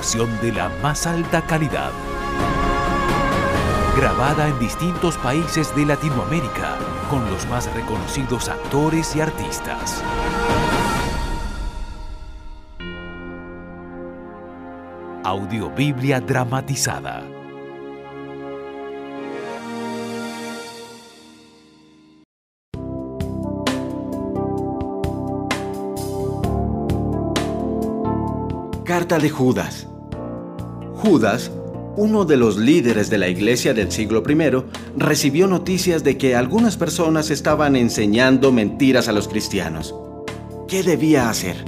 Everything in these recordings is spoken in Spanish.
Producción de la más alta calidad. Grabada en distintos países de Latinoamérica con los más reconocidos actores y artistas. Audiobiblia dramatizada. Carta de Judas. Judas, uno de los líderes de la iglesia del siglo I, recibió noticias de que algunas personas estaban enseñando mentiras a los cristianos. ¿Qué debía hacer?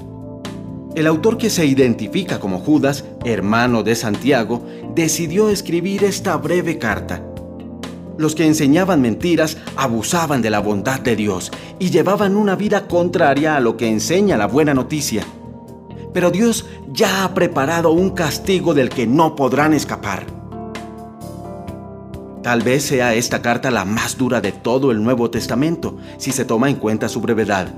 El autor que se identifica como Judas, hermano de Santiago, decidió escribir esta breve carta. Los que enseñaban mentiras abusaban de la bondad de Dios y llevaban una vida contraria a lo que enseña la buena noticia. Pero Dios ya ha preparado un castigo del que no podrán escapar. Tal vez sea esta carta la más dura de todo el Nuevo Testamento, si se toma en cuenta su brevedad.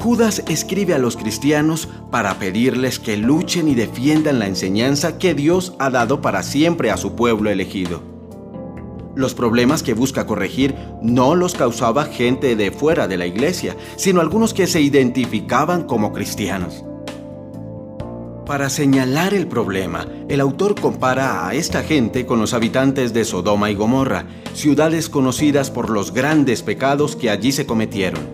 Judas escribe a los cristianos para pedirles que luchen y defiendan la enseñanza que Dios ha dado para siempre a su pueblo elegido. Los problemas que busca corregir no los causaba gente de fuera de la iglesia, sino algunos que se identificaban como cristianos. Para señalar el problema, el autor compara a esta gente con los habitantes de Sodoma y Gomorra, ciudades conocidas por los grandes pecados que allí se cometieron.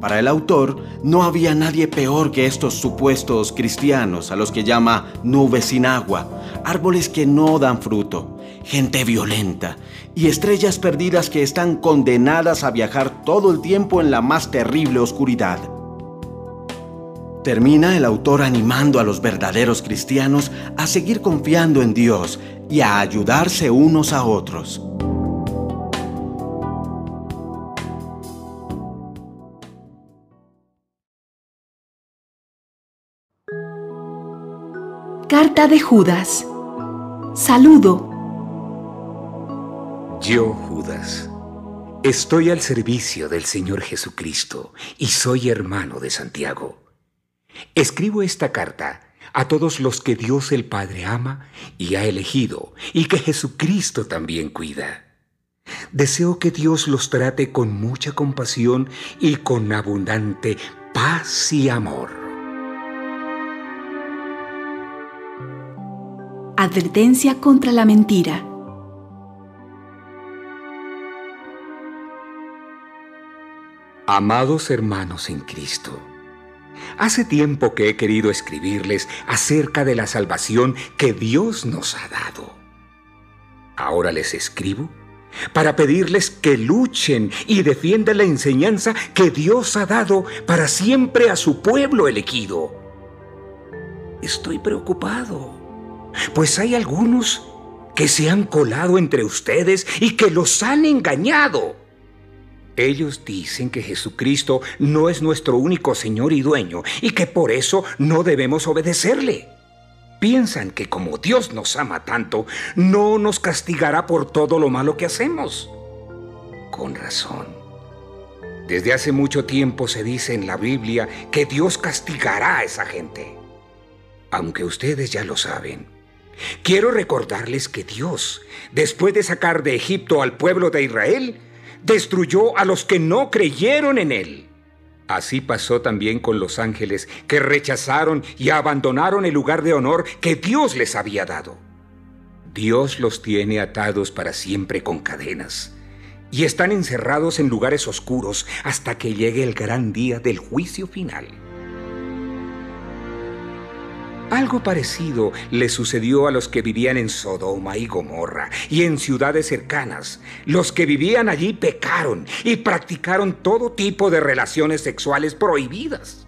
Para el autor, no había nadie peor que estos supuestos cristianos a los que llama nubes sin agua, árboles que no dan fruto, gente violenta y estrellas perdidas que están condenadas a viajar todo el tiempo en la más terrible oscuridad. Termina el autor animando a los verdaderos cristianos a seguir confiando en Dios y a ayudarse unos a otros. Carta de Judas. Saludo. Yo, Judas, estoy al servicio del Señor Jesucristo y soy hermano de Santiago. Escribo esta carta a todos los que Dios el Padre ama y ha elegido y que Jesucristo también cuida. Deseo que Dios los trate con mucha compasión y con abundante paz y amor. Advertencia contra la mentira. Amados hermanos en Cristo, hace tiempo que he querido escribirles acerca de la salvación que Dios nos ha dado. Ahora les escribo para pedirles que luchen y defiendan la enseñanza que Dios ha dado para siempre a su pueblo elegido. Estoy preocupado pues hay algunos que se han colado entre ustedes y que los han engañado. Ellos dicen que Jesucristo no es nuestro único Señor y dueño y que por eso no debemos obedecerle. Piensan que como Dios nos ama tanto, no nos castigará por todo lo malo que hacemos. Con razón. Desde hace mucho tiempo se dice en la Biblia que Dios castigará a esa gente. Aunque ustedes ya lo saben, Quiero recordarles que Dios, después de sacar de Egipto al pueblo de Israel, destruyó a los que no creyeron en Él. Así pasó también con los ángeles que rechazaron y abandonaron el lugar de honor que Dios les había dado. Dios los tiene atados para siempre con cadenas y están encerrados en lugares oscuros hasta que llegue el gran día del juicio final. Algo parecido le sucedió a los que vivían en Sodoma y Gomorra y en ciudades cercanas. Los que vivían allí pecaron y practicaron todo tipo de relaciones sexuales prohibidas.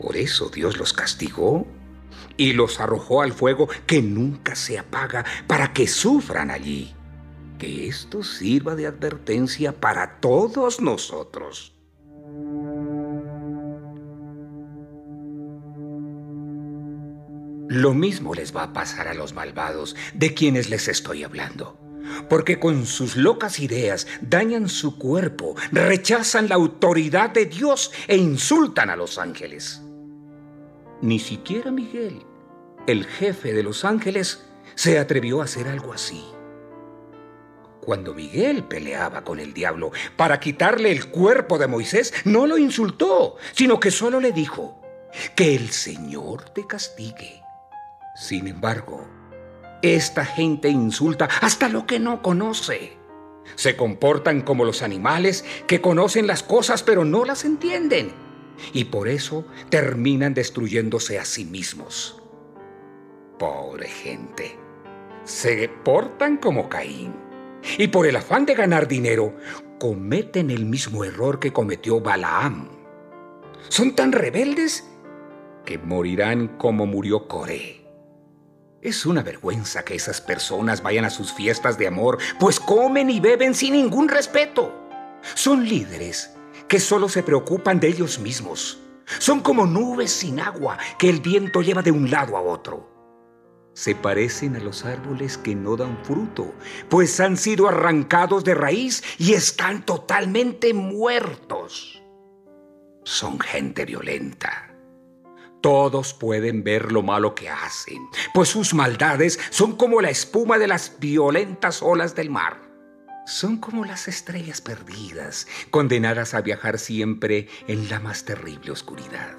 Por eso Dios los castigó y los arrojó al fuego que nunca se apaga para que sufran allí. Que esto sirva de advertencia para todos nosotros. Lo mismo les va a pasar a los malvados de quienes les estoy hablando. Porque con sus locas ideas dañan su cuerpo, rechazan la autoridad de Dios e insultan a los ángeles. Ni siquiera Miguel, el jefe de los ángeles, se atrevió a hacer algo así. Cuando Miguel peleaba con el diablo para quitarle el cuerpo de Moisés, no lo insultó, sino que solo le dijo, que el Señor te castigue. Sin embargo, esta gente insulta hasta lo que no conoce. Se comportan como los animales que conocen las cosas pero no las entienden. Y por eso terminan destruyéndose a sí mismos. Pobre gente. Se portan como Caín. Y por el afán de ganar dinero, cometen el mismo error que cometió Balaam. Son tan rebeldes que morirán como murió Coré. Es una vergüenza que esas personas vayan a sus fiestas de amor, pues comen y beben sin ningún respeto. Son líderes que solo se preocupan de ellos mismos. Son como nubes sin agua que el viento lleva de un lado a otro. Se parecen a los árboles que no dan fruto, pues han sido arrancados de raíz y están totalmente muertos. Son gente violenta todos pueden ver lo malo que hacen, pues sus maldades son como la espuma de las violentas olas del mar. Son como las estrellas perdidas, condenadas a viajar siempre en la más terrible oscuridad.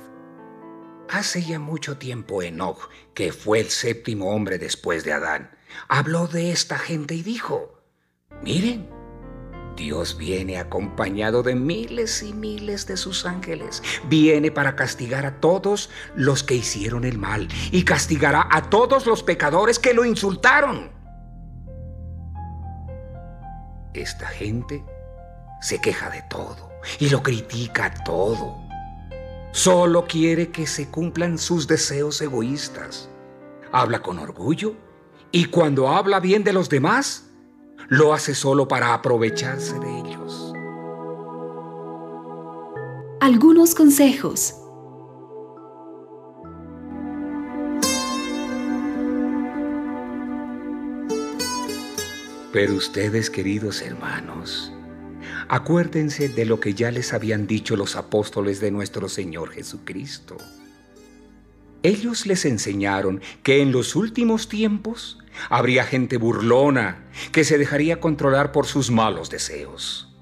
Hace ya mucho tiempo Enoch, que fue el séptimo hombre después de Adán, habló de esta gente y dijo, miren, Dios viene acompañado de miles y miles de sus ángeles. Viene para castigar a todos los que hicieron el mal y castigará a todos los pecadores que lo insultaron. Esta gente se queja de todo y lo critica todo. Solo quiere que se cumplan sus deseos egoístas. Habla con orgullo y cuando habla bien de los demás, lo hace solo para aprovecharse de ellos. Algunos consejos. Pero ustedes, queridos hermanos, acuérdense de lo que ya les habían dicho los apóstoles de nuestro Señor Jesucristo. Ellos les enseñaron que en los últimos tiempos Habría gente burlona que se dejaría controlar por sus malos deseos.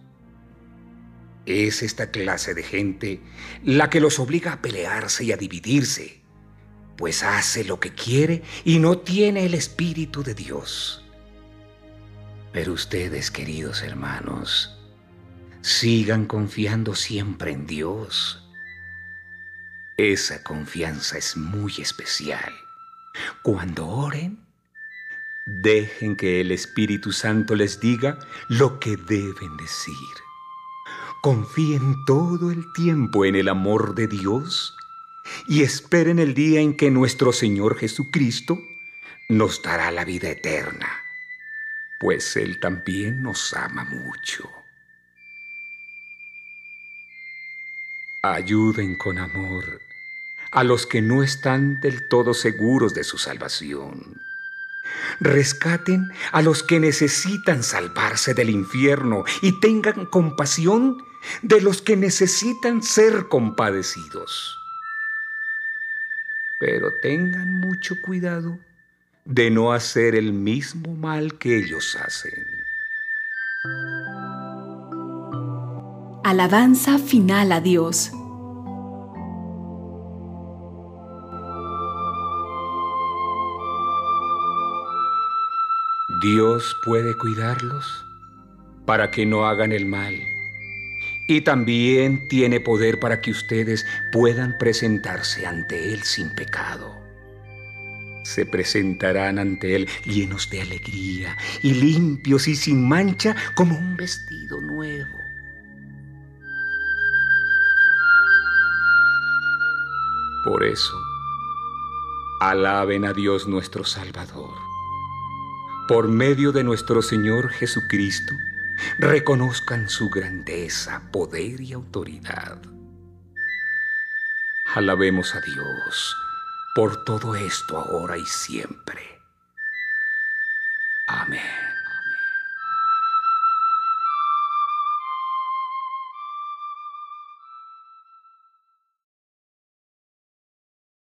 Es esta clase de gente la que los obliga a pelearse y a dividirse, pues hace lo que quiere y no tiene el Espíritu de Dios. Pero ustedes, queridos hermanos, sigan confiando siempre en Dios. Esa confianza es muy especial. Cuando oren, Dejen que el Espíritu Santo les diga lo que deben decir. Confíen todo el tiempo en el amor de Dios y esperen el día en que nuestro Señor Jesucristo nos dará la vida eterna, pues Él también nos ama mucho. Ayuden con amor a los que no están del todo seguros de su salvación rescaten a los que necesitan salvarse del infierno y tengan compasión de los que necesitan ser compadecidos. Pero tengan mucho cuidado de no hacer el mismo mal que ellos hacen. Alabanza final a Dios. Dios puede cuidarlos para que no hagan el mal Y también tiene poder para que ustedes puedan presentarse ante Él sin pecado. Se presentarán ante Él llenos de alegría y limpios y sin mancha como un vestido nuevo. Por eso, alaben a Dios nuestro Salvador. Por medio de nuestro Señor Jesucristo, reconozcan su grandeza, poder y autoridad. Alabemos a Dios por todo esto ahora y siempre. Amén.